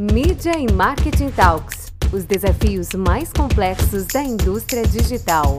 Mídia e Marketing Talks os desafios mais complexos da indústria digital.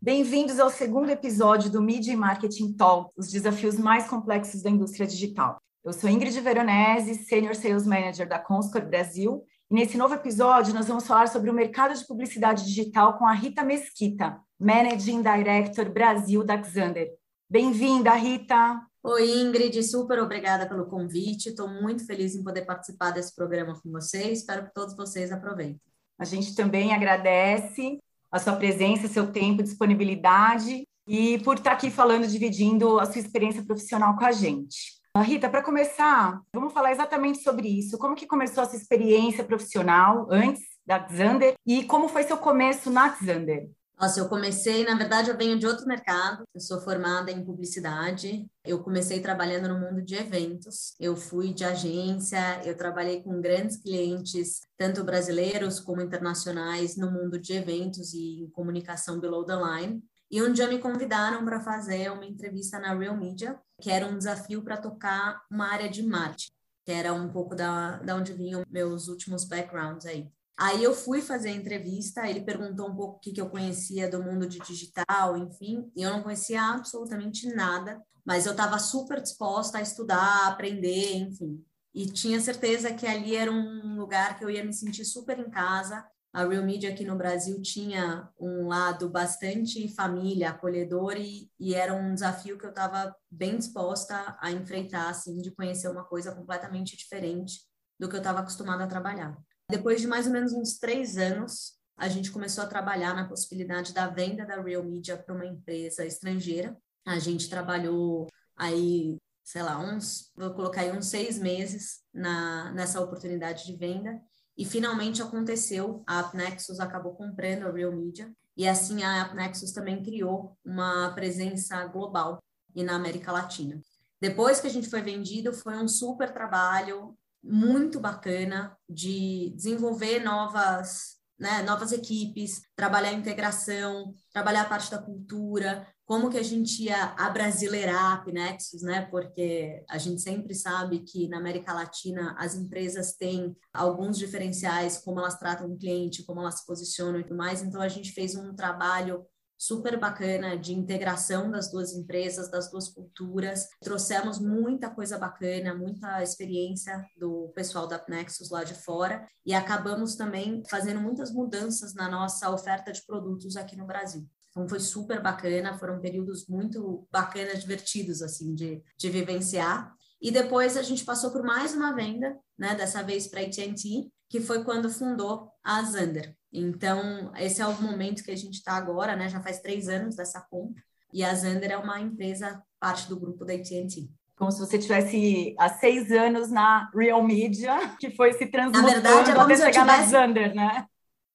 Bem-vindos ao segundo episódio do Media e Marketing Talk, os desafios mais complexos da indústria digital. Eu sou Ingrid Veronese, Senior Sales Manager da Comscore Brasil, e nesse novo episódio nós vamos falar sobre o mercado de publicidade digital com a Rita Mesquita, Managing Director Brasil da Xander. Bem-vinda, Rita! Oi, Ingrid, super obrigada pelo convite. Estou muito feliz em poder participar desse programa com vocês. Espero que todos vocês aproveitem. A gente também agradece a sua presença, seu tempo, disponibilidade e por estar aqui falando, dividindo a sua experiência profissional com a gente. Rita, para começar, vamos falar exatamente sobre isso. Como que começou a sua experiência profissional antes da Xander e como foi seu começo na Xander? Nossa, eu comecei, na verdade, eu venho de outro mercado. Eu sou formada em publicidade. Eu comecei trabalhando no mundo de eventos. Eu fui de agência, eu trabalhei com grandes clientes, tanto brasileiros como internacionais, no mundo de eventos e comunicação below the line. E um dia me convidaram para fazer uma entrevista na Real Media, que era um desafio para tocar uma área de marketing, que era um pouco da, da onde vinham meus últimos backgrounds aí. Aí eu fui fazer a entrevista, ele perguntou um pouco o que, que eu conhecia do mundo de digital, enfim, e eu não conhecia absolutamente nada, mas eu estava super disposta a estudar, a aprender, enfim. E tinha certeza que ali era um lugar que eu ia me sentir super em casa. A Real Media aqui no Brasil tinha um lado bastante família, acolhedor, e, e era um desafio que eu estava bem disposta a enfrentar, assim, de conhecer uma coisa completamente diferente do que eu estava acostumada a trabalhar. Depois de mais ou menos uns três anos, a gente começou a trabalhar na possibilidade da venda da Real Media para uma empresa estrangeira. A gente trabalhou aí, sei lá, uns, vou colocar aí uns seis meses na, nessa oportunidade de venda. E finalmente aconteceu, a AppNexus acabou comprando a Real Media. E assim a AppNexus também criou uma presença global e na América Latina. Depois que a gente foi vendido, foi um super trabalho muito bacana de desenvolver novas, né, novas equipes, trabalhar a integração, trabalhar a parte da cultura, como que a gente ia abrasileirar a Pinexus, né? Porque a gente sempre sabe que na América Latina as empresas têm alguns diferenciais, como elas tratam o cliente, como elas se posicionam e tudo mais. Então a gente fez um trabalho super bacana de integração das duas empresas, das duas culturas. Trouxemos muita coisa bacana, muita experiência do pessoal da Nexus lá de fora e acabamos também fazendo muitas mudanças na nossa oferta de produtos aqui no Brasil. Então foi super bacana, foram períodos muito bacanas, divertidos assim de, de vivenciar. E depois a gente passou por mais uma venda, né, dessa vez para AT&T, que foi quando fundou a Zander. Então, esse é o momento que a gente está agora, né? Já faz três anos dessa compra. E a Zander é uma empresa, parte do grupo da AT&T. Como se você tivesse há seis anos na Real Media, que foi se transmutando na verdade, é até chegar tivesse... na Zander, né?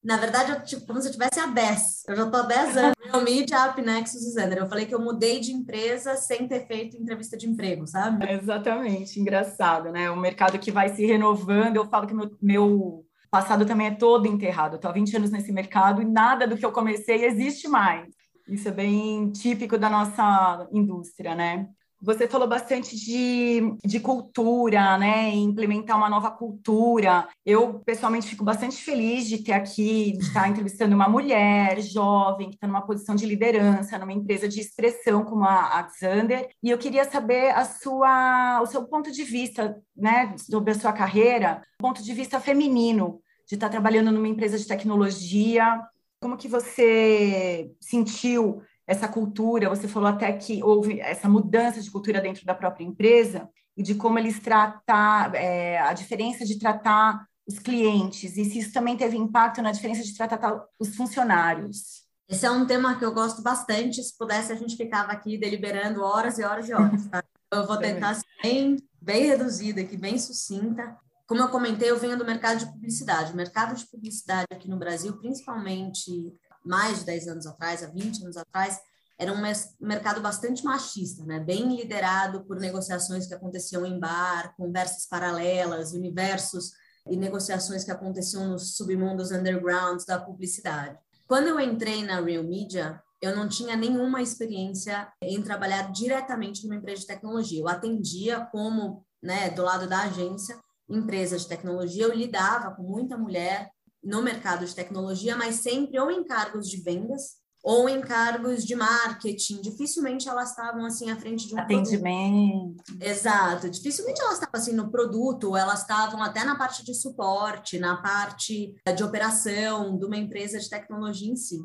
Na verdade, eu, tipo, como se eu tivesse a 10. Eu já estou há 10 anos. Real Media, Apnexus e Zander. Eu falei que eu mudei de empresa sem ter feito entrevista de emprego, sabe? É exatamente. Engraçado, né? O mercado que vai se renovando. Eu falo que meu, meu passado também é todo enterrado. Estou há 20 anos nesse mercado e nada do que eu comecei existe mais. Isso é bem típico da nossa indústria, né? Você falou bastante de, de cultura, né? Implementar uma nova cultura. Eu, pessoalmente, fico bastante feliz de ter aqui, de estar entrevistando uma mulher jovem, que está numa posição de liderança, numa empresa de expressão como a Alexander. E eu queria saber a sua, o seu ponto de vista, né, sobre a sua carreira, ponto de vista feminino, de estar trabalhando numa empresa de tecnologia. Como que você sentiu essa cultura, você falou até que houve essa mudança de cultura dentro da própria empresa e de como eles tratar é, a diferença de tratar os clientes e se isso também teve impacto na diferença de tratar os funcionários. Esse é um tema que eu gosto bastante. Se pudesse, a gente ficava aqui deliberando horas e horas e horas. Tá? Eu vou tentar ser bem, bem reduzida aqui, bem sucinta. Como eu comentei, eu venho do mercado de publicidade. O mercado de publicidade aqui no Brasil, principalmente mais de 10 anos atrás, há 20 anos atrás, era um mercado bastante machista, né? bem liderado por negociações que aconteciam em bar, conversas paralelas, universos e negociações que aconteciam nos submundos undergrounds da publicidade. Quando eu entrei na Real Media, eu não tinha nenhuma experiência em trabalhar diretamente numa empresa de tecnologia. Eu atendia como né, do lado da agência, empresa de tecnologia, eu lidava com muita mulher no mercado de tecnologia, mas sempre ou em cargos de vendas ou em cargos de marketing. Dificilmente elas estavam assim à frente de um atendimento. Produto. Exato. Dificilmente elas estavam assim no produto, elas estavam até na parte de suporte, na parte de operação de uma empresa de tecnologia em si.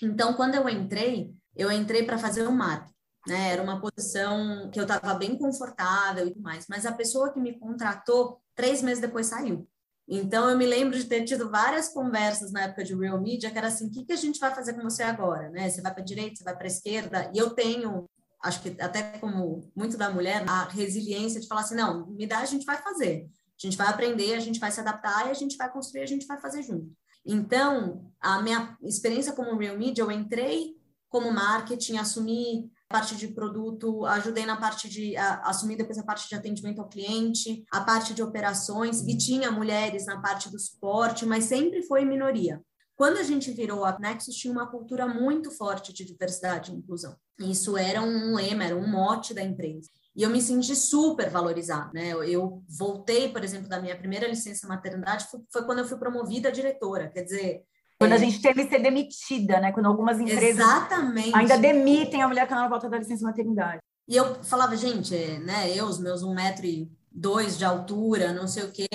Então, quando eu entrei, eu entrei para fazer o marketing. Né? Era uma posição que eu estava bem confortável e tudo mais, mas a pessoa que me contratou, três meses depois saiu. Então, eu me lembro de ter tido várias conversas na época de Real Media, que era assim, o que, que a gente vai fazer com você agora? Né? Você vai para a direita, você vai para a esquerda? E eu tenho, acho que até como muito da mulher, a resiliência de falar assim, não, me dá, a gente vai fazer. A gente vai aprender, a gente vai se adaptar e a gente vai construir, a gente vai fazer junto. Então, a minha experiência como Real Media, eu entrei como marketing, assumi parte de produto, ajudei na parte de a, assumir depois a parte de atendimento ao cliente, a parte de operações e tinha mulheres na parte do suporte, mas sempre foi minoria. Quando a gente virou a Nexus, tinha uma cultura muito forte de diversidade e inclusão. Isso era um lema, era um mote da empresa. E eu me senti super valorizada, né? Eu voltei, por exemplo, da minha primeira licença maternidade, foi quando eu fui promovida a diretora. Quer dizer, quando a gente teve que ser demitida, né? Quando algumas empresas Exatamente. ainda demitem a mulher que não volta da licença maternidade. E eu falava, gente, né? Eu, os meus um metro e dois de altura, não sei o quê,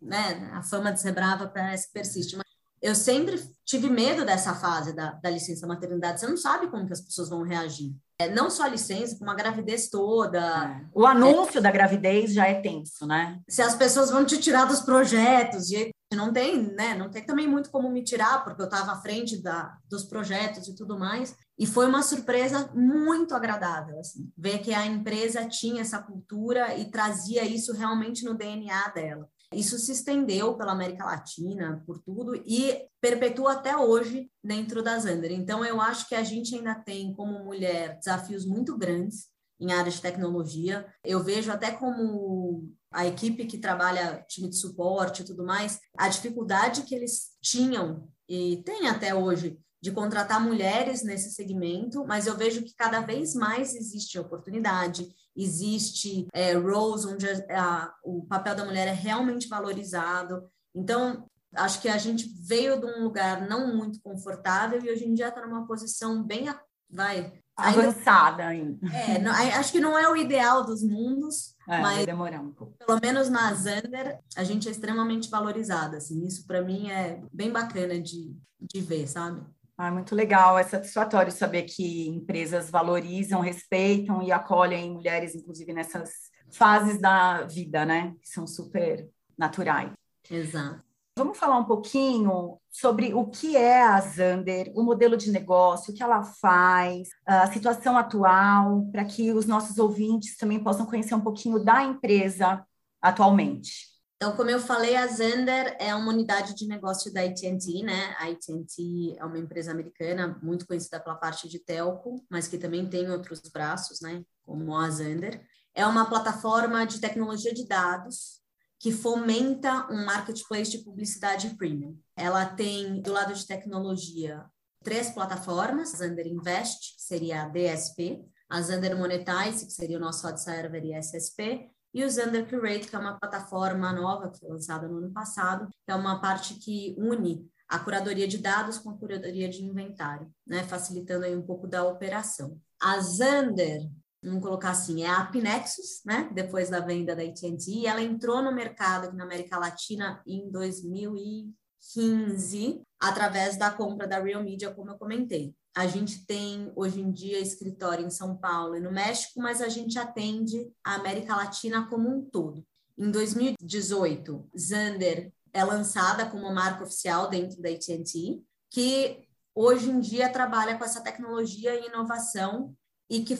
né? A fama de ser brava parece que persiste. Mas eu sempre tive medo dessa fase da, da licença maternidade. Você não sabe como que as pessoas vão reagir. É, não só a licença, como a gravidez toda. É. O anúncio é. da gravidez já é tenso, né? Se as pessoas vão te tirar dos projetos, de não tem, né? Não tem também muito como me tirar, porque eu estava à frente da, dos projetos e tudo mais. E foi uma surpresa muito agradável, assim, ver que a empresa tinha essa cultura e trazia isso realmente no DNA dela. Isso se estendeu pela América Latina, por tudo, e perpetua até hoje dentro da Zander. Então, eu acho que a gente ainda tem, como mulher, desafios muito grandes em áreas de tecnologia. Eu vejo até como a equipe que trabalha time de suporte e tudo mais, a dificuldade que eles tinham e tem até hoje de contratar mulheres nesse segmento, mas eu vejo que cada vez mais existe oportunidade, existe é, roles onde a, o papel da mulher é realmente valorizado. Então, acho que a gente veio de um lugar não muito confortável e hoje em dia está numa posição bem, vai, avançada ainda. É, não, acho que não é o ideal dos mundos, é, mas demorar um pouco. Pelo menos na Zander, a gente é extremamente valorizada, assim, isso para mim é bem bacana de, de ver, sabe? Ah, muito legal, é satisfatório saber que empresas valorizam, respeitam e acolhem mulheres, inclusive nessas fases da vida, né? Que são super naturais. Exato. Vamos falar um pouquinho sobre o que é a Zander, o modelo de negócio, o que ela faz, a situação atual, para que os nossos ouvintes também possam conhecer um pouquinho da empresa atualmente. Então, como eu falei, a Zander é uma unidade de negócio da AT&T, né? A AT&T é uma empresa americana muito conhecida pela parte de telco, mas que também tem outros braços, né? Como a Zander. É uma plataforma de tecnologia de dados que fomenta um marketplace de publicidade premium. Ela tem, do lado de tecnologia, três plataformas, a Zander Invest, que seria a DSP, a Zander Monetize, que seria o nosso ad server e SSP, e o Zander Curate, que é uma plataforma nova que foi lançada no ano passado, que é uma parte que une a curadoria de dados com a curadoria de inventário, né, facilitando aí um pouco da operação. A Zander vamos colocar assim, é a Apnexus, né? Depois da venda da AT&T, ela entrou no mercado aqui na América Latina em 2015, através da compra da Real Media, como eu comentei. A gente tem hoje em dia escritório em São Paulo e no México, mas a gente atende a América Latina como um todo. Em 2018, Zander é lançada como marca oficial dentro da AT&T, que hoje em dia trabalha com essa tecnologia e inovação e que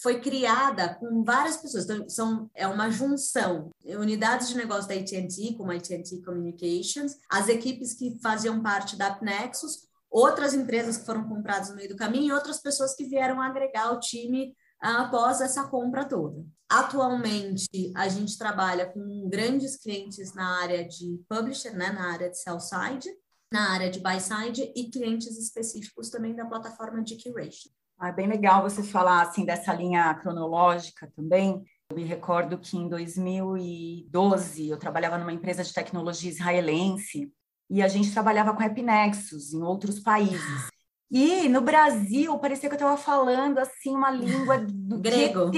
foi criada com várias pessoas. Então, são, é uma junção. Unidades de negócio da AT&T, como a AT&T Communications, as equipes que faziam parte da Nexus, outras empresas que foram compradas no meio do caminho e outras pessoas que vieram agregar o time ah, após essa compra toda. Atualmente, a gente trabalha com grandes clientes na área de publisher, né, na área de sell side, na área de buy side e clientes específicos também da plataforma de curation. É bem legal você falar assim dessa linha cronológica também. Eu me recordo que em 2012 eu trabalhava numa empresa de tecnologia israelense e a gente trabalhava com AppNexus em outros países. E no Brasil parecia que eu estava falando assim uma língua do grego.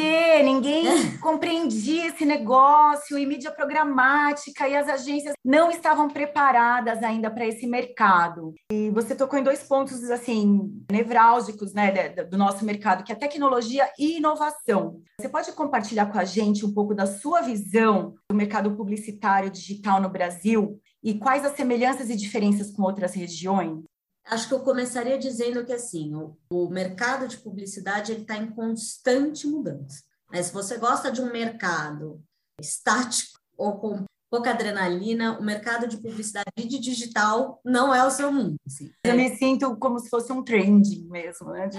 Ninguém compreendia esse negócio e mídia programática e as agências não estavam preparadas ainda para esse mercado. E você tocou em dois pontos assim nevrálgicos, né, do nosso mercado, que é tecnologia e inovação. Você pode compartilhar com a gente um pouco da sua visão do mercado publicitário digital no Brasil e quais as semelhanças e diferenças com outras regiões? Acho que eu começaria dizendo que assim o, o mercado de publicidade está em constante mudança. Né? Se você gosta de um mercado estático ou com pouca adrenalina, o mercado de publicidade de digital não é o seu mundo. Assim. Eu me sinto como se fosse um trending mesmo, né?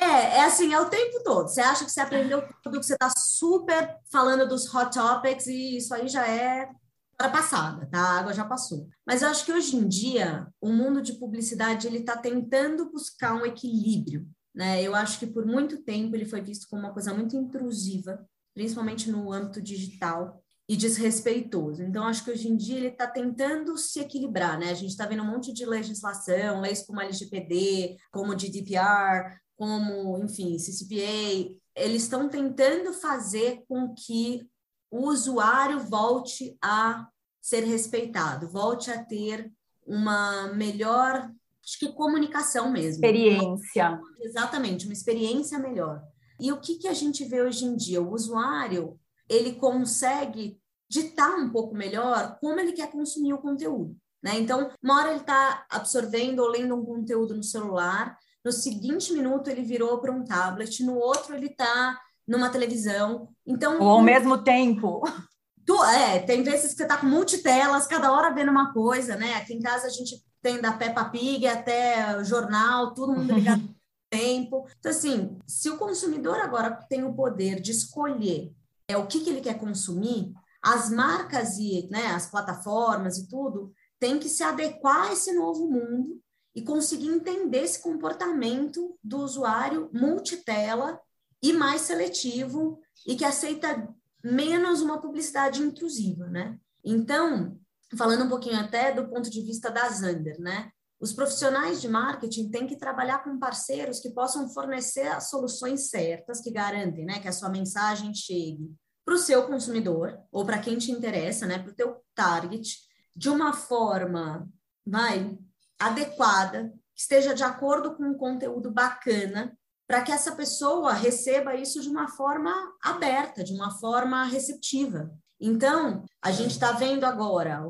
É, é assim, é o tempo todo. Você acha que você aprendeu tudo, que você está super falando dos hot topics e isso aí já é para passada, tá? A água já passou. Mas eu acho que hoje em dia o mundo de publicidade ele está tentando buscar um equilíbrio, né? Eu acho que por muito tempo ele foi visto como uma coisa muito intrusiva, principalmente no âmbito digital e desrespeitoso. Então acho que hoje em dia ele está tentando se equilibrar, né? A gente está vendo um monte de legislação, leis como a LGPD, como GDPR, como, enfim, CCPA, eles estão tentando fazer com que o usuário volte a ser respeitado, volte a ter uma melhor, acho que comunicação mesmo. Experiência. Exatamente, uma experiência melhor. E o que, que a gente vê hoje em dia? O usuário, ele consegue ditar um pouco melhor como ele quer consumir o conteúdo. Né? Então, uma hora ele está absorvendo ou lendo um conteúdo no celular, no seguinte minuto ele virou para um tablet, no outro ele está numa televisão. Então, Ou ao mesmo tempo. Tu, é, tem vezes que você tá com multitelas, cada hora vendo uma coisa, né? Aqui em casa a gente tem da Peppa Pig até jornal, todo mundo ligado no tempo. Então, assim, se o consumidor agora tem o poder de escolher é, o que, que ele quer consumir, as marcas e né, as plataformas e tudo têm que se adequar a esse novo mundo e conseguir entender esse comportamento do usuário multitela e mais seletivo e que aceita menos uma publicidade intrusiva, né? Então, falando um pouquinho até do ponto de vista da Zander, né? Os profissionais de marketing têm que trabalhar com parceiros que possam fornecer as soluções certas que garantem, né, que a sua mensagem chegue para o seu consumidor ou para quem te interessa, né, para o teu target, de uma forma, vai, adequada, que esteja de acordo com um conteúdo bacana para que essa pessoa receba isso de uma forma aberta, de uma forma receptiva. Então, a gente está vendo agora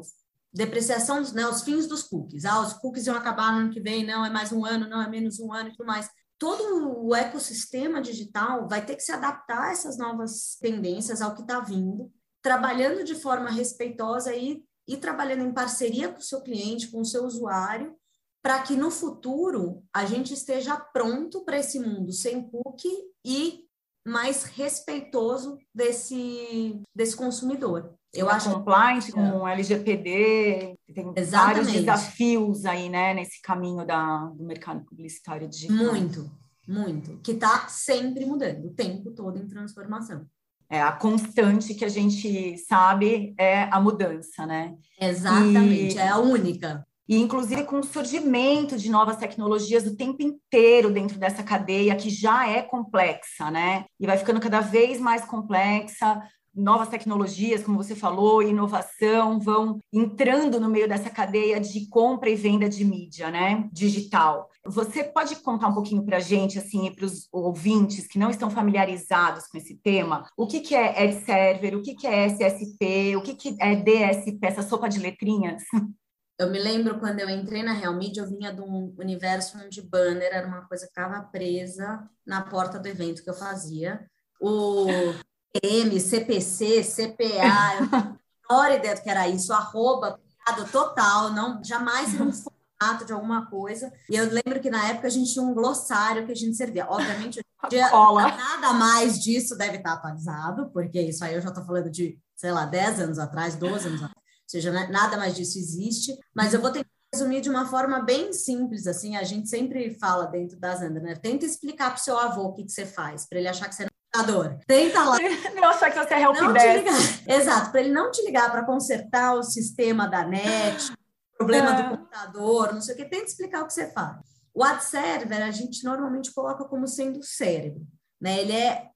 depreciação, né, os fins dos cookies. Ah, os cookies vão acabar no ano que vem, não é mais um ano, não é menos um ano e tudo mais. Todo o ecossistema digital vai ter que se adaptar a essas novas tendências, ao que está vindo, trabalhando de forma respeitosa e, e trabalhando em parceria com o seu cliente, com o seu usuário, para que no futuro a gente esteja pronto para esse mundo sem cookie e mais respeitoso desse, desse consumidor. Eu acho compliance com LGPD, tem Exatamente. vários desafios aí, né, nesse caminho da, do mercado publicitário digital. Muito, muito, que está sempre mudando, o tempo todo em transformação. É, a constante que a gente sabe é a mudança, né? Exatamente, e... é a única e inclusive com o surgimento de novas tecnologias o tempo inteiro dentro dessa cadeia que já é complexa, né? E vai ficando cada vez mais complexa. Novas tecnologias, como você falou, inovação vão entrando no meio dessa cadeia de compra e venda de mídia, né? Digital. Você pode contar um pouquinho para a gente, assim, para os ouvintes que não estão familiarizados com esse tema, o que, que é ad server, o que, que é SSP, o que, que é DSP, essa sopa de letrinhas? Eu me lembro quando eu entrei na Real Media, eu vinha de um universo onde banner era uma coisa que ficava presa na porta do evento que eu fazia. O M, CPC, CPA, a menor ideia do que era isso, arroba, total, não, jamais era um formato de alguma coisa. E eu lembro que na época a gente tinha um glossário que a gente servia. Obviamente, nada mais disso deve estar atualizado, porque isso aí eu já estou falando de, sei lá, 10 anos atrás, 12 anos atrás seja, né, nada mais disso existe, mas eu vou tentar resumir de uma forma bem simples, assim, a gente sempre fala dentro das Zandra, né? Tenta explicar para o seu avô o que, que você faz, para ele achar que você não computador. Tenta lá. Não achar que você é helpdesk. Exato, para ele não te ligar para consertar o sistema da net, problema é. do computador, não sei o que, tenta explicar o que você faz. O ad server a gente normalmente coloca como sendo o cérebro, né? Ele é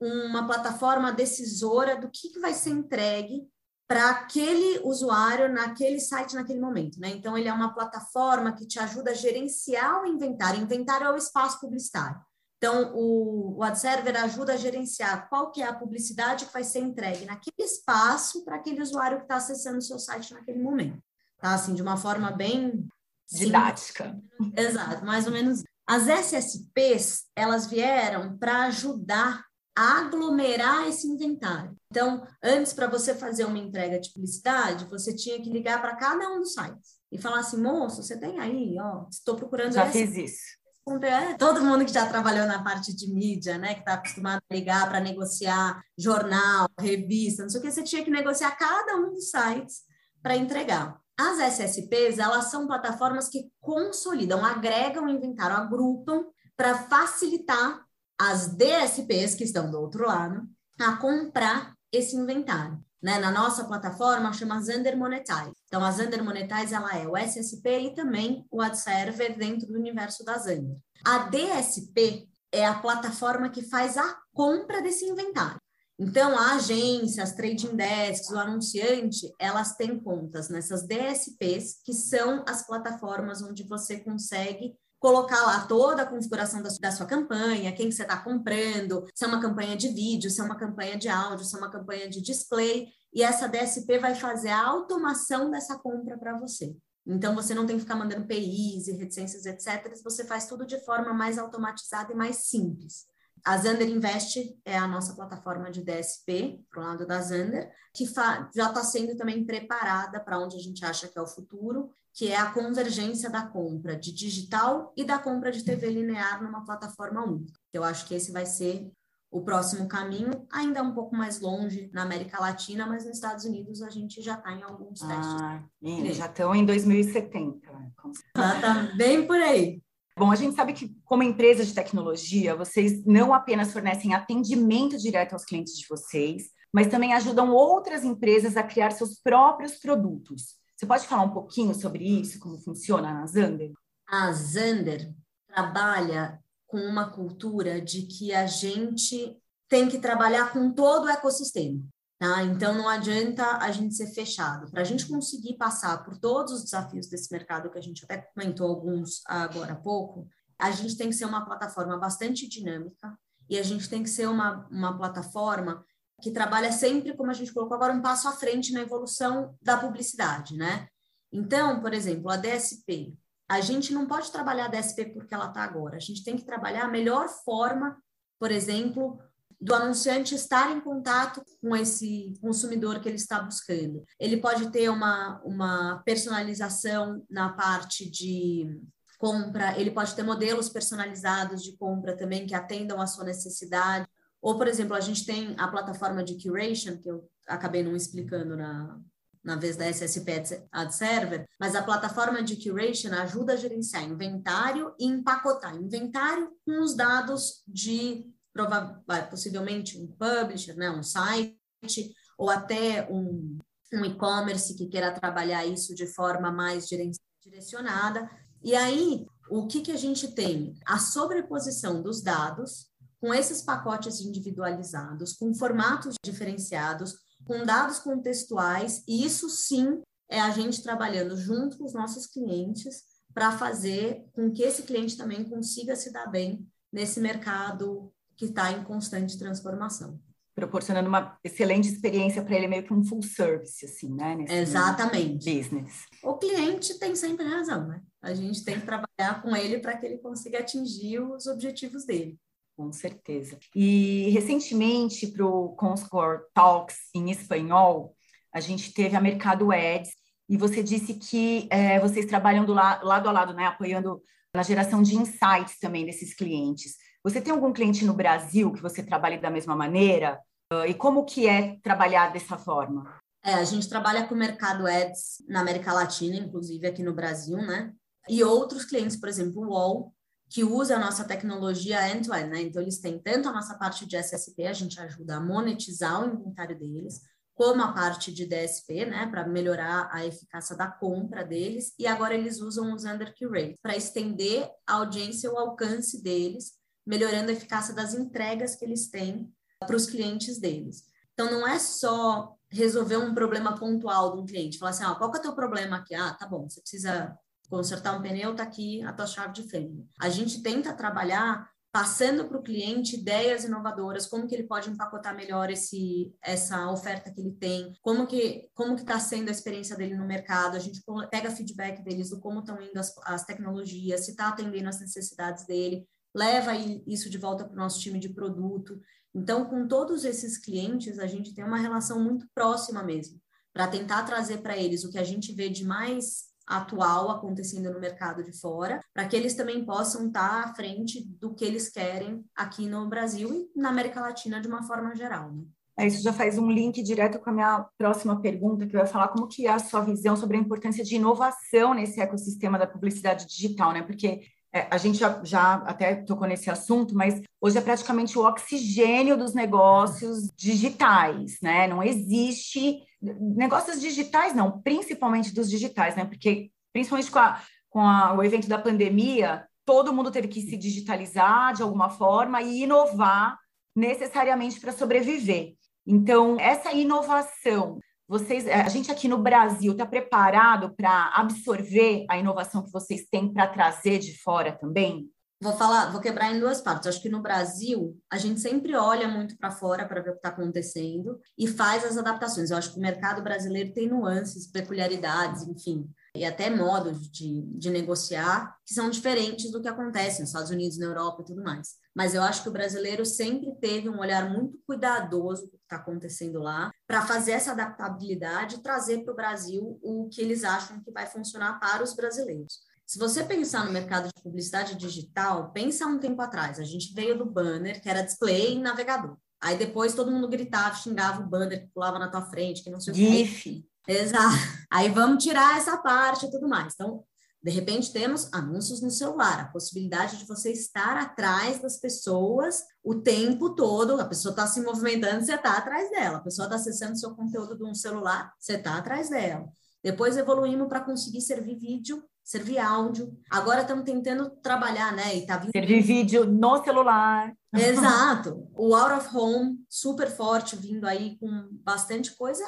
uma plataforma decisora do que, que vai ser entregue para aquele usuário naquele site naquele momento, né? Então ele é uma plataforma que te ajuda a gerenciar o inventário. Inventário é o espaço publicitário. Então o, o ad server ajuda a gerenciar qual que é a publicidade que vai ser entregue naquele espaço para aquele usuário que está acessando o seu site naquele momento. Tá assim de uma forma bem didática. Exato, mais ou menos. As SSPs elas vieram para ajudar aglomerar esse inventário. Então, antes, para você fazer uma entrega de publicidade, você tinha que ligar para cada um dos sites e falar assim, moço, você tem aí, ó, estou procurando... Já fiz isso. É, todo mundo que já trabalhou na parte de mídia, né, que está acostumado a ligar para negociar jornal, revista, não sei o que, você tinha que negociar cada um dos sites para entregar. As SSPs, elas são plataformas que consolidam, agregam o inventário, agrupam para facilitar as DSPs que estão do outro lado a comprar esse inventário. Né? Na nossa plataforma chama Zander Monetize. Então a Zander Monetize ela é o SSP e também o ad server dentro do universo da Zander. A DSP é a plataforma que faz a compra desse inventário. Então, a agência, as trading desks, o anunciante, elas têm contas nessas DSPs, que são as plataformas onde você consegue colocar lá toda a configuração da, da sua campanha, quem que você está comprando, se é uma campanha de vídeo, se é uma campanha de áudio, se é uma campanha de display, e essa DSP vai fazer a automação dessa compra para você. Então, você não tem que ficar mandando PIs e reticências, etc. Você faz tudo de forma mais automatizada e mais simples. A Zander Invest é a nossa plataforma de DSP, para o lado da Zander, que já está sendo também preparada para onde a gente acha que é o futuro, que é a convergência da compra de digital e da compra de TV linear numa plataforma única. Eu acho que esse vai ser o próximo caminho, ainda um pouco mais longe na América Latina, mas nos Estados Unidos a gente já está em alguns testes. Ah, eles já estão em 2070. Já está bem por aí. Bom, a gente sabe que, como empresa de tecnologia, vocês não apenas fornecem atendimento direto aos clientes de vocês, mas também ajudam outras empresas a criar seus próprios produtos. Você pode falar um pouquinho sobre isso, como funciona na Zander? A Zander trabalha com uma cultura de que a gente tem que trabalhar com todo o ecossistema. Tá? Então, não adianta a gente ser fechado. Para a gente conseguir passar por todos os desafios desse mercado, que a gente até comentou alguns agora há pouco, a gente tem que ser uma plataforma bastante dinâmica e a gente tem que ser uma, uma plataforma que trabalha sempre, como a gente colocou agora, um passo à frente na evolução da publicidade, né? Então, por exemplo, a DSP, a gente não pode trabalhar a DSP porque ela está agora, a gente tem que trabalhar a melhor forma, por exemplo, do anunciante estar em contato com esse consumidor que ele está buscando. Ele pode ter uma, uma personalização na parte de compra, ele pode ter modelos personalizados de compra também que atendam à sua necessidade. Ou, por exemplo, a gente tem a plataforma de curation, que eu acabei não explicando na, na vez da SSP Ad Server, mas a plataforma de curation ajuda a gerenciar inventário e empacotar inventário com os dados de possivelmente um publisher, né, um site, ou até um, um e-commerce que queira trabalhar isso de forma mais direcionada. E aí, o que, que a gente tem? A sobreposição dos dados com esses pacotes individualizados, com formatos diferenciados, com dados contextuais, e isso sim é a gente trabalhando junto com os nossos clientes para fazer com que esse cliente também consiga se dar bem nesse mercado que está em constante transformação. Proporcionando uma excelente experiência para ele, meio que um full service, assim, né? Nesse Exatamente. Business. O cliente tem sempre razão, né? A gente tem que trabalhar com ele para que ele consiga atingir os objetivos dele. Com certeza. E recentemente, para o Conscore Talks em espanhol, a gente teve a Mercado Ads e você disse que é, vocês trabalham do la lado a lado, né, apoiando na geração de insights também desses clientes. Você tem algum cliente no Brasil que você trabalhe da mesma maneira? Uh, e como que é trabalhar dessa forma? É, a gente trabalha com o mercado ads na América Latina, inclusive aqui no Brasil, né? E outros clientes, por exemplo, o UOL, que usa a nossa tecnologia end-to-end, né? Então, eles têm tanto a nossa parte de SSP, a gente ajuda a monetizar o inventário deles, como a parte de DSP, né, para melhorar a eficácia da compra deles, e agora eles usam os under rates para estender a audiência e o alcance deles, melhorando a eficácia das entregas que eles têm para os clientes deles. Então, não é só resolver um problema pontual de um cliente, falar assim, ah, qual que é o teu problema aqui? Ah, tá bom, você precisa consertar um pneu, tá aqui a tua chave de fenda. A gente tenta trabalhar passando para o cliente ideias inovadoras, como que ele pode empacotar melhor esse, essa oferta que ele tem, como que como que está sendo a experiência dele no mercado, a gente pega feedback deles do como estão indo as, as tecnologias, se está atendendo as necessidades dele, leva isso de volta para o nosso time de produto. Então, com todos esses clientes, a gente tem uma relação muito próxima mesmo, para tentar trazer para eles o que a gente vê de mais atual acontecendo no mercado de fora, para que eles também possam estar à frente do que eles querem aqui no Brasil e na América Latina de uma forma geral. Né? É, isso já faz um link direto com a minha próxima pergunta, que vai falar como que é a sua visão sobre a importância de inovação nesse ecossistema da publicidade digital, né? Porque é, a gente já, já até tocou nesse assunto, mas hoje é praticamente o oxigênio dos negócios digitais, né? Não existe negócios digitais, não, principalmente dos digitais, né? Porque principalmente com, a, com a, o evento da pandemia, todo mundo teve que se digitalizar de alguma forma e inovar necessariamente para sobreviver. Então, essa inovação, vocês, a gente aqui no Brasil está preparado para absorver a inovação que vocês têm para trazer de fora também? Vou falar, vou quebrar em duas partes. Acho que no Brasil a gente sempre olha muito para fora para ver o que está acontecendo e faz as adaptações. Eu acho que o mercado brasileiro tem nuances, peculiaridades, enfim, e até modos de, de negociar que são diferentes do que acontece nos Estados Unidos, na Europa e tudo mais. Mas eu acho que o brasileiro sempre teve um olhar muito cuidadoso do que está acontecendo lá, para fazer essa adaptabilidade e trazer para o Brasil o que eles acham que vai funcionar para os brasileiros. Se você pensar no mercado de publicidade digital, pensa um tempo atrás, a gente veio do banner, que era display e navegador. Aí depois todo mundo gritava, xingava o banner que pulava na tua frente, que não sei o que. GIF. Exato. Aí vamos tirar essa parte e tudo mais. Então, de repente, temos anúncios no celular, a possibilidade de você estar atrás das pessoas o tempo todo. A pessoa está se movimentando, você está atrás dela. A pessoa está acessando seu conteúdo de um celular, você está atrás dela. Depois evoluímos para conseguir servir vídeo servir áudio. Agora estamos tentando trabalhar, né? E tá vindo... Servir vídeo no celular. Exato. O out of home, super forte, vindo aí com bastante coisa.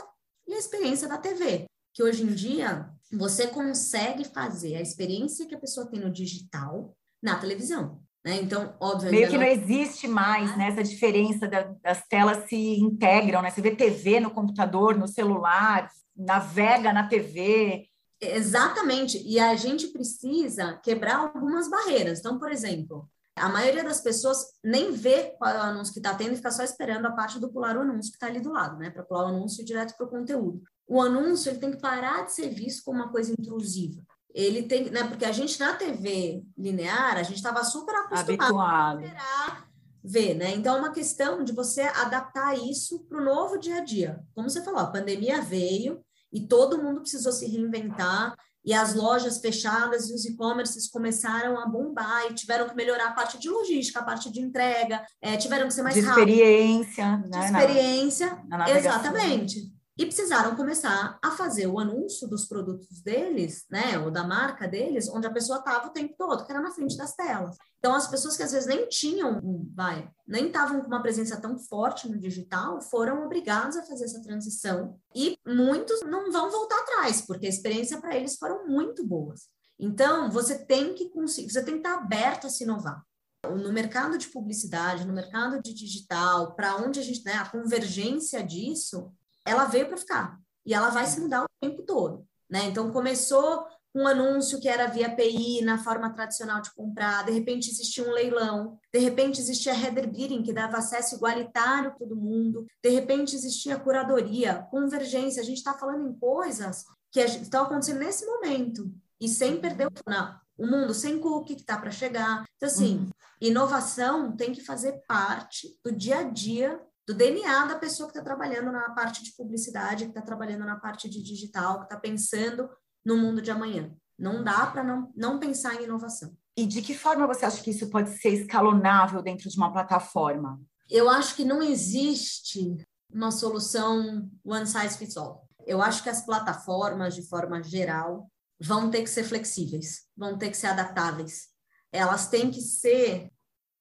E a experiência da TV, que hoje em dia você consegue fazer a experiência que a pessoa tem no digital na televisão. Né? Então. Meio que não existe mais né, essa diferença da, das telas se integram, né? Você vê TV no computador, no celular, navega na TV, Exatamente. E a gente precisa quebrar algumas barreiras. Então, por exemplo, a maioria das pessoas nem vê qual é o anúncio que está tendo e fica só esperando a parte do pular o anúncio que está ali do lado, né? Para pular o anúncio direto para o conteúdo. O anúncio ele tem que parar de ser visto como uma coisa intrusiva. Ele tem, né? Porque a gente na TV linear, a gente estava super acostumado a esperar ver, né? Então é uma questão de você adaptar isso para o novo dia a dia. Como você falou, a pandemia veio, e todo mundo precisou se reinventar e as lojas fechadas e os e-commerces começaram a bombar e tiveram que melhorar a parte de logística, a parte de entrega, é, tiveram que ser mais de experiência, rápido. De né? experiência, na, na exatamente e precisaram começar a fazer o anúncio dos produtos deles, né, ou da marca deles, onde a pessoa estava o tempo todo, que era na frente das telas. Então, as pessoas que às vezes nem tinham, vai, nem estavam com uma presença tão forte no digital, foram obrigados a fazer essa transição. E muitos não vão voltar atrás, porque a experiência para eles foram muito boas. Então, você tem que conseguir, você tem que estar aberto a se inovar no mercado de publicidade, no mercado de digital, para onde a gente, né, a convergência disso ela veio para ficar e ela vai se mudar o tempo todo, né? Então começou um anúncio que era via API na forma tradicional de comprar, de repente existia um leilão, de repente existia header bidding que dava acesso igualitário a todo mundo, de repente existia curadoria, convergência, a gente está falando em coisas que estão acontecendo nesse momento e sem perder o, não, o mundo sem cookie que está para chegar. Então, assim, uhum. inovação tem que fazer parte do dia a dia do DNA da pessoa que está trabalhando na parte de publicidade, que está trabalhando na parte de digital, que está pensando no mundo de amanhã. Não dá para não, não pensar em inovação. E de que forma você acha que isso pode ser escalonável dentro de uma plataforma? Eu acho que não existe uma solução one size fits all. Eu acho que as plataformas, de forma geral, vão ter que ser flexíveis, vão ter que ser adaptáveis. Elas têm que ser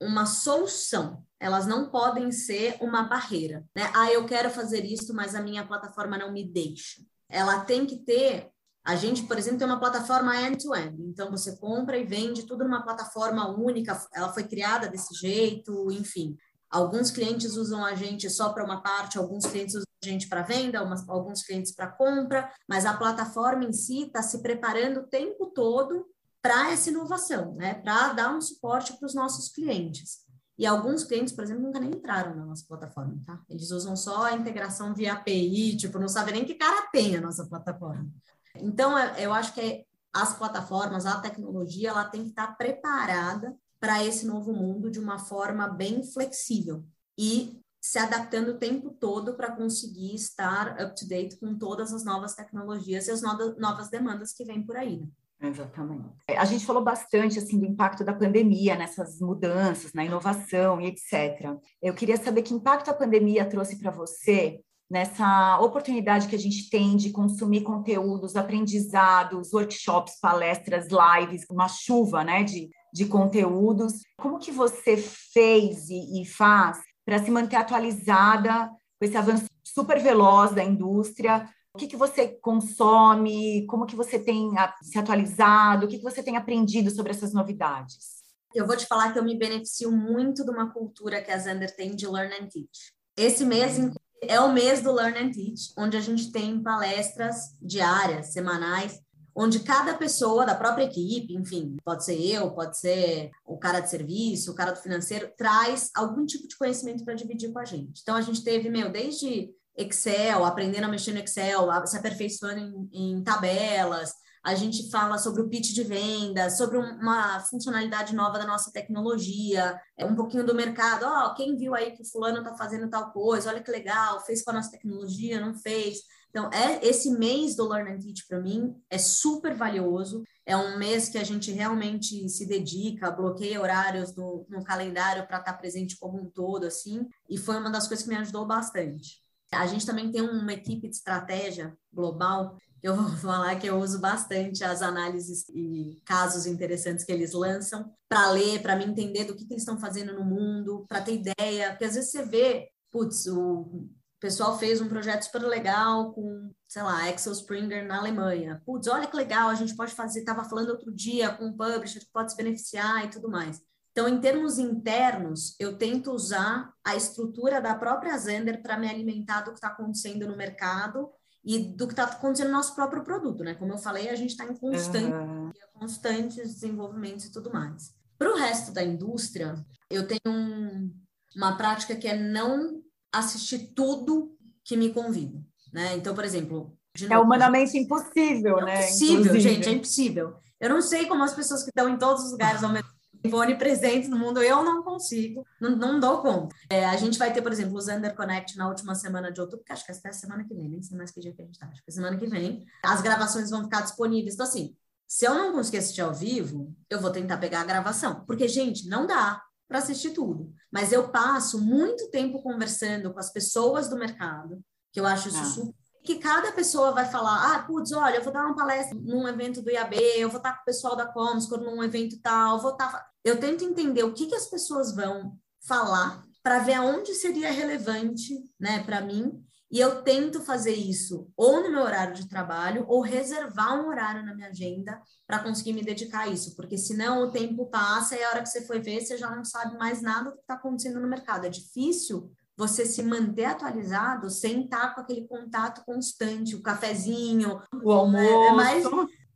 uma solução. Elas não podem ser uma barreira. Né? Ah, eu quero fazer isso, mas a minha plataforma não me deixa. Ela tem que ter. A gente, por exemplo, tem uma plataforma end-to-end. -end. Então, você compra e vende tudo numa plataforma única. Ela foi criada desse jeito, enfim. Alguns clientes usam a gente só para uma parte, alguns clientes usam a gente para venda, alguns clientes para compra, mas a plataforma em si está se preparando o tempo todo para essa inovação, né? Para dar um suporte para os nossos clientes. E alguns clientes, por exemplo, nunca nem entraram na nossa plataforma, tá? Eles usam só a integração via API, tipo, não sabem nem que cara tem a nossa plataforma. Então, é, eu acho que as plataformas, a tecnologia, ela tem que estar preparada para esse novo mundo de uma forma bem flexível e se adaptando o tempo todo para conseguir estar up to date com todas as novas tecnologias e as novas demandas que vêm por aí. Né? Exatamente. A gente falou bastante assim do impacto da pandemia nessas mudanças, na inovação e etc. Eu queria saber que impacto a pandemia trouxe para você nessa oportunidade que a gente tem de consumir conteúdos, aprendizados, workshops, palestras, lives, uma chuva, né, de, de conteúdos. Como que você fez e, e faz para se manter atualizada com esse avanço super veloz da indústria, o que, que você consome, como que você tem se atualizado, o que, que você tem aprendido sobre essas novidades? Eu vou te falar que eu me beneficio muito de uma cultura que a Zander tem de Learn and Teach. Esse mês é o mês do Learn and Teach, onde a gente tem palestras diárias, semanais, onde cada pessoa da própria equipe, enfim, pode ser eu, pode ser o cara de serviço, o cara do financeiro, traz algum tipo de conhecimento para dividir com a gente. Então, a gente teve, meu, desde Excel, aprendendo a mexer no Excel, se aperfeiçoando em, em tabelas. A gente fala sobre o pitch de venda, sobre uma funcionalidade nova da nossa tecnologia, é um pouquinho do mercado. Ó, oh, quem viu aí que o fulano está fazendo tal coisa? Olha que legal, fez com a nossa tecnologia, não fez. Então, é esse mês do Learn and Teach para mim é super valioso. É um mês que a gente realmente se dedica, bloqueia horários no, no calendário para estar tá presente como um todo, assim. E foi uma das coisas que me ajudou bastante. A gente também tem uma equipe de estratégia global. Eu vou falar que eu uso bastante as análises e casos interessantes que eles lançam para ler, para me entender do que, que eles estão fazendo no mundo, para ter ideia. Porque às vezes você vê, putz, o pessoal fez um projeto super legal com, sei lá, Axel Springer na Alemanha. Putz, olha que legal, a gente pode fazer. Estava falando outro dia com um publisher que pode se beneficiar e tudo mais. Então, em termos internos, eu tento usar a estrutura da própria Zender para me alimentar do que está acontecendo no mercado e do que está acontecendo no nosso próprio produto, né? Como eu falei, a gente está em constante, uhum. constantes desenvolvimentos e tudo mais. Para o resto da indústria, eu tenho um, uma prática que é não assistir tudo que me convida, né? Então, por exemplo... É humanamente impossível, é né? Impossível, Inclusive. gente, é impossível. Eu não sei como as pessoas que estão em todos os lugares ao mesmo onipresentes no mundo, eu não consigo, não, não dou conta. É, a gente vai ter, por exemplo, o Zander Connect na última semana de outubro, que acho que é semana que vem, nem sei mais que dia que a gente tá, acho que é semana que vem. As gravações vão ficar disponíveis. Então, assim, se eu não conseguir assistir ao vivo, eu vou tentar pegar a gravação. Porque, gente, não dá para assistir tudo. Mas eu passo muito tempo conversando com as pessoas do mercado, que eu acho isso ah. super que cada pessoa vai falar, ah, putz, olha, eu vou dar uma palestra num evento do IAB, eu vou estar com o pessoal da Comscore num evento tal, vou estar... Eu tento entender o que, que as pessoas vão falar para ver aonde seria relevante, né, para mim, e eu tento fazer isso ou no meu horário de trabalho ou reservar um horário na minha agenda para conseguir me dedicar a isso, porque senão o tempo passa e a hora que você foi ver, você já não sabe mais nada do que está acontecendo no mercado. É difícil você se manter atualizado sem estar com aquele contato constante, o cafezinho, o almoço. É, é mais,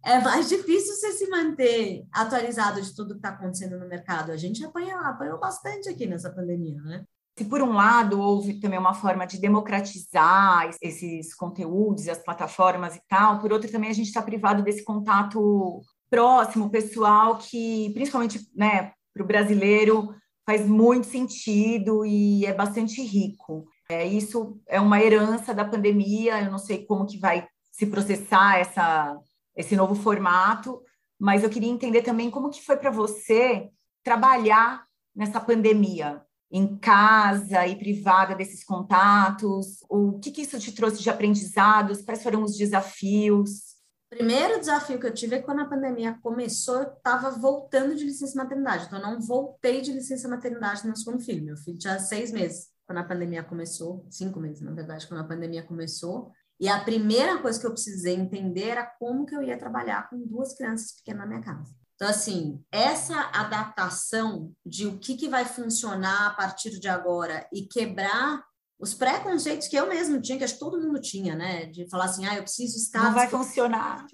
é mais difícil você se manter atualizado de tudo que está acontecendo no mercado. A gente apanha, apanhou bastante aqui nessa pandemia, né? Se por um lado houve também uma forma de democratizar esses conteúdos, as plataformas e tal, por outro também a gente está privado desse contato próximo, pessoal, que principalmente né, para o brasileiro faz muito sentido e é bastante rico. É, isso é uma herança da pandemia, eu não sei como que vai se processar essa, esse novo formato, mas eu queria entender também como que foi para você trabalhar nessa pandemia, em casa e privada desses contatos? O que, que isso te trouxe de aprendizados? Quais foram os desafios? Primeiro desafio que eu tive é quando a pandemia começou, eu estava voltando de licença maternidade. Então, eu não voltei de licença maternidade no segundo filho. Meu filho tinha seis meses quando a pandemia começou, cinco meses, na verdade, quando a pandemia começou. E a primeira coisa que eu precisei entender era como que eu ia trabalhar com duas crianças pequenas na minha casa. Então, assim, essa adaptação de o que, que vai funcionar a partir de agora e quebrar os preconceitos que eu mesmo tinha, que acho que todo mundo tinha, né? De falar assim, ah, eu preciso estar... Não vai funcionar.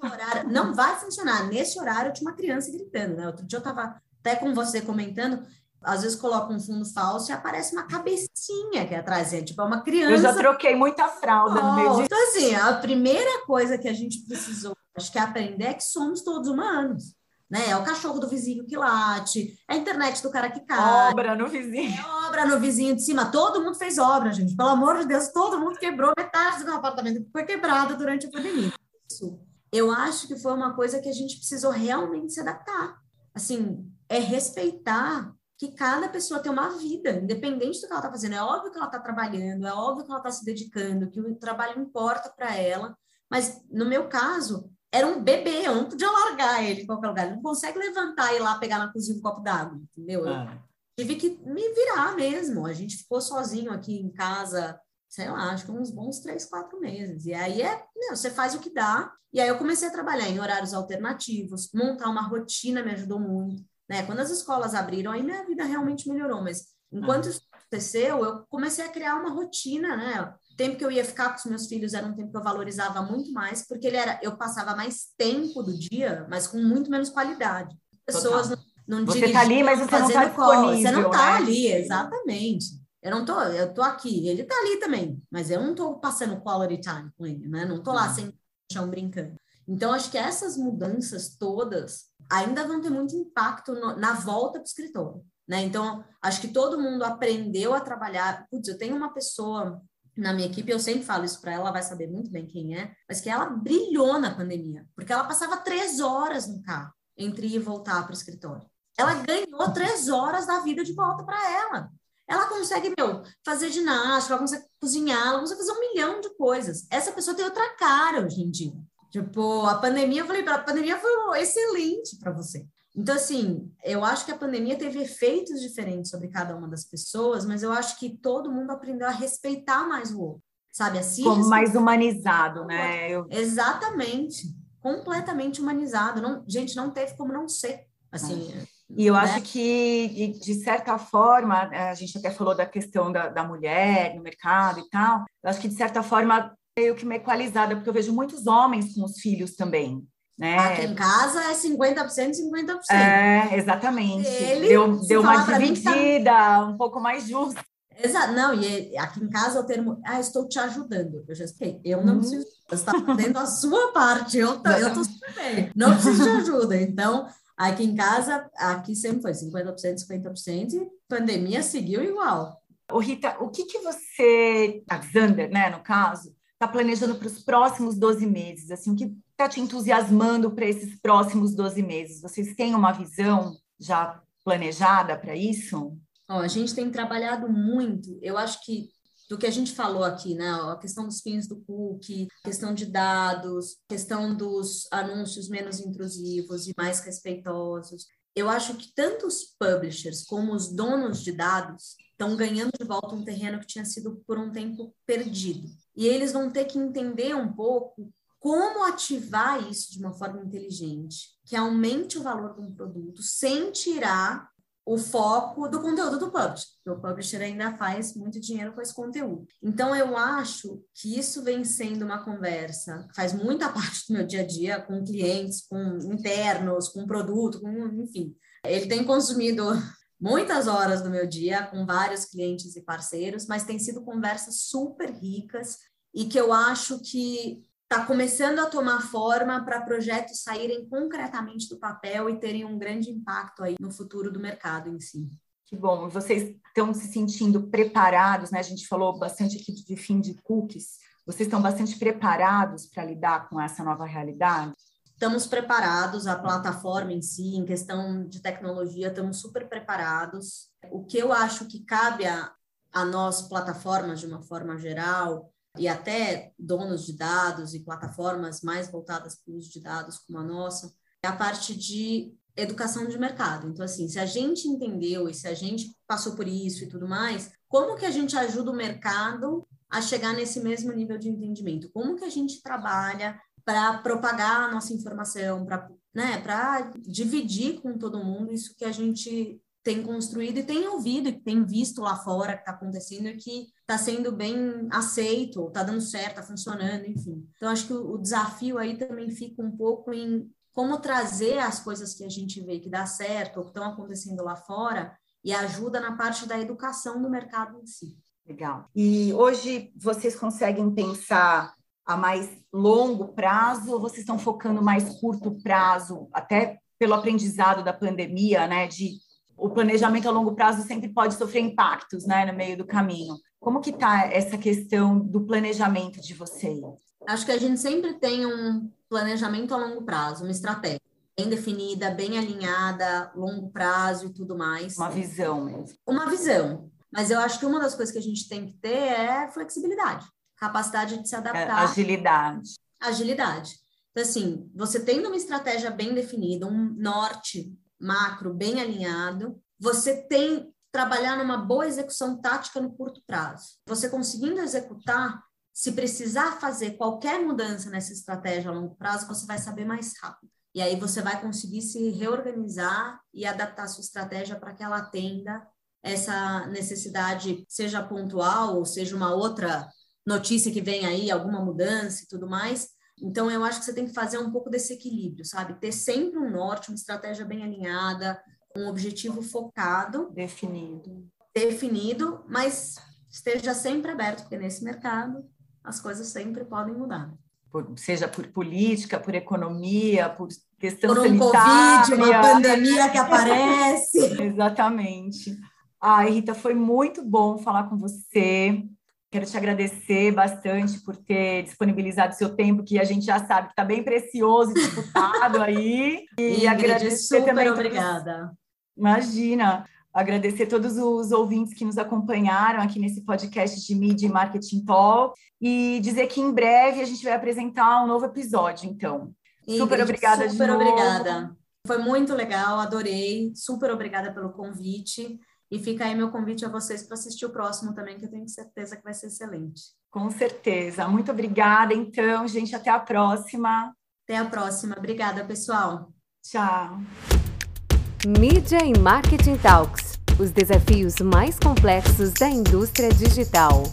Não vai funcionar. Nesse horário, eu tinha uma criança gritando, né? Outro dia eu estava até com você comentando, às vezes coloca um fundo falso e aparece uma cabecinha aqui atrás, é tipo é uma criança. Eu já troquei muita fralda oh, no meio de... Então, assim, a primeira coisa que a gente precisou, acho que é aprender é que somos todos humanos né? É o cachorro do vizinho que late, é a internet do cara que cai. Obra no vizinho. É obra no vizinho de cima. Todo mundo fez obra, gente. Pelo amor de Deus, todo mundo quebrou metade do meu apartamento foi quebrado durante a pandemia. Isso. Eu acho que foi uma coisa que a gente precisou realmente se adaptar. Assim, é respeitar que cada pessoa tem uma vida, independente do que ela está fazendo. É óbvio que ela está trabalhando, é óbvio que ela está se dedicando, que o trabalho importa para ela. Mas, no meu caso, era um bebê, eu não podia largar ele em qualquer lugar. Ele não consegue levantar e ir lá pegar na cozinha um copo d'água, entendeu? Ah. tive que me virar mesmo. A gente ficou sozinho aqui em casa, sei lá, acho que uns bons três, quatro meses. E aí é, meu, você faz o que dá. E aí eu comecei a trabalhar em horários alternativos, montar uma rotina me ajudou muito. Né? Quando as escolas abriram, aí minha vida realmente melhorou. Mas enquanto ah. isso aconteceu, eu comecei a criar uma rotina, né? Tempo que eu ia ficar com os meus filhos era um tempo que eu valorizava muito mais, porque ele era, eu passava mais tempo do dia, mas com muito menos qualidade. Pessoas não, não Você está ali, mas você não está disponível. Você não está né? ali, exatamente. Eu não tô, eu tô aqui, ele tá ali também, mas eu não tô passando quality time com ele, né? Não tô lá uhum. sem chão brincando. Então, acho que essas mudanças todas ainda vão ter muito impacto no, na volta para o escritório, né? Então, acho que todo mundo aprendeu a trabalhar. Putz, eu tenho uma pessoa na minha equipe, eu sempre falo isso para ela, ela vai saber muito bem quem é, mas que ela brilhou na pandemia, porque ela passava três horas no carro entre ir e voltar para o escritório. Ela ganhou três horas da vida de volta para ela. Ela consegue, meu, fazer ginástica, ela consegue cozinhar, ela consegue fazer um milhão de coisas. Essa pessoa tem outra cara hoje em dia. Tipo, a pandemia, eu falei, a pandemia foi excelente para você. Então, assim, eu acho que a pandemia teve efeitos diferentes sobre cada uma das pessoas, mas eu acho que todo mundo aprendeu a respeitar mais o outro, sabe? Assim, Como mais humanizado, né? Eu... Exatamente. Completamente humanizado. Não, gente, não teve como não ser. Assim. E eu né? acho que, de certa forma, a gente até falou da questão da, da mulher no mercado e tal, eu acho que, de certa forma, meio que uma equalizada, porque eu vejo muitos homens com os filhos também. Né? Aqui em casa é 50%, 50%. É, exatamente. Ele, deu deu uma tá dividida tá... um pouco mais justa. Exato, não, e aqui em casa o termo, ah, estou te ajudando. Eu já expliquei, eu não uhum. preciso, você está fazendo a sua parte, eu tô, eu tô super bem, não preciso de ajuda. Então, aqui em casa, aqui sempre foi 50%, 50%, e pandemia seguiu igual. Ô Rita, o que que você, a Xander, né, no caso, está planejando para os próximos 12 meses? Assim, o que está te entusiasmando para esses próximos 12 meses? Vocês têm uma visão já planejada para isso? A gente tem trabalhado muito, eu acho que do que a gente falou aqui, né? A questão dos fins do cookie, questão de dados, questão dos anúncios menos intrusivos e mais respeitosos. Eu acho que tanto os publishers como os donos de dados estão ganhando de volta um terreno que tinha sido por um tempo perdido. E eles vão ter que entender um pouco como ativar isso de uma forma inteligente, que aumente o valor de um produto sem tirar o foco do conteúdo do publisher, porque o publisher ainda faz muito dinheiro com esse conteúdo. Então, eu acho que isso vem sendo uma conversa faz muita parte do meu dia a dia com clientes, com internos, com produto, com, enfim. Ele tem consumido muitas horas do meu dia com vários clientes e parceiros, mas tem sido conversas super ricas e que eu acho que está começando a tomar forma para projetos saírem concretamente do papel e terem um grande impacto aí no futuro do mercado em si. Que bom, vocês estão se sentindo preparados, né? A gente falou bastante aqui de fim de cookies. Vocês estão bastante preparados para lidar com essa nova realidade? Estamos preparados, a plataforma em si, em questão de tecnologia, estamos super preparados. O que eu acho que cabe a, a nós, plataformas de uma forma geral, e até donos de dados e plataformas mais voltadas para o uso de dados como a nossa, é a parte de educação de mercado. Então, assim, se a gente entendeu e se a gente passou por isso e tudo mais, como que a gente ajuda o mercado a chegar nesse mesmo nível de entendimento? Como que a gente trabalha para propagar a nossa informação, para né, dividir com todo mundo isso que a gente tem construído e tem ouvido e tem visto lá fora que está acontecendo e que está sendo bem aceito, está dando certo, está funcionando, enfim. Então, acho que o, o desafio aí também fica um pouco em como trazer as coisas que a gente vê que dá certo ou que estão acontecendo lá fora e ajuda na parte da educação do mercado em si. Legal. E hoje vocês conseguem pensar a mais longo prazo ou vocês estão focando mais curto prazo, até pelo aprendizado da pandemia, né? De o planejamento a longo prazo sempre pode sofrer impactos, né, no meio do caminho. Como que está essa questão do planejamento de vocês? Acho que a gente sempre tem um planejamento a longo prazo, uma estratégia bem definida, bem alinhada, longo prazo e tudo mais. Uma visão mesmo. Uma visão. Mas eu acho que uma das coisas que a gente tem que ter é flexibilidade, capacidade de se adaptar. Agilidade. Agilidade. Então, assim, você tendo uma estratégia bem definida, um norte macro bem alinhado, você tem trabalhar numa boa execução tática no curto prazo. Você conseguindo executar, se precisar fazer qualquer mudança nessa estratégia a longo prazo, você vai saber mais rápido. E aí você vai conseguir se reorganizar e adaptar a sua estratégia para que ela atenda essa necessidade, seja pontual ou seja uma outra notícia que vem aí, alguma mudança e tudo mais. Então, eu acho que você tem que fazer um pouco desse equilíbrio, sabe? Ter sempre um norte, uma estratégia bem alinhada, um objetivo focado. Definido. Definido, mas esteja sempre aberto, porque nesse mercado as coisas sempre podem mudar. Por, seja por política, por economia, por questão por um sanitária. Covid, uma pandemia que aparece. Exatamente. Ai, Rita, foi muito bom falar com você. Quero te agradecer bastante por ter disponibilizado seu tempo, que a gente já sabe que está bem precioso e disputado aí. E, e agradecer super também. Obrigada. Todos... Imagina agradecer todos os ouvintes que nos acompanharam aqui nesse podcast de Media e Marketing Talk e dizer que em breve a gente vai apresentar um novo episódio, então. Super obrigada super obrigada. Foi muito legal, adorei. Super obrigada pelo convite. E fica aí meu convite a vocês para assistir o próximo também, que eu tenho certeza que vai ser excelente. Com certeza. Muito obrigada, então, gente. Até a próxima. Até a próxima. Obrigada, pessoal. Tchau. Mídia e Marketing Talks os desafios mais complexos da indústria digital.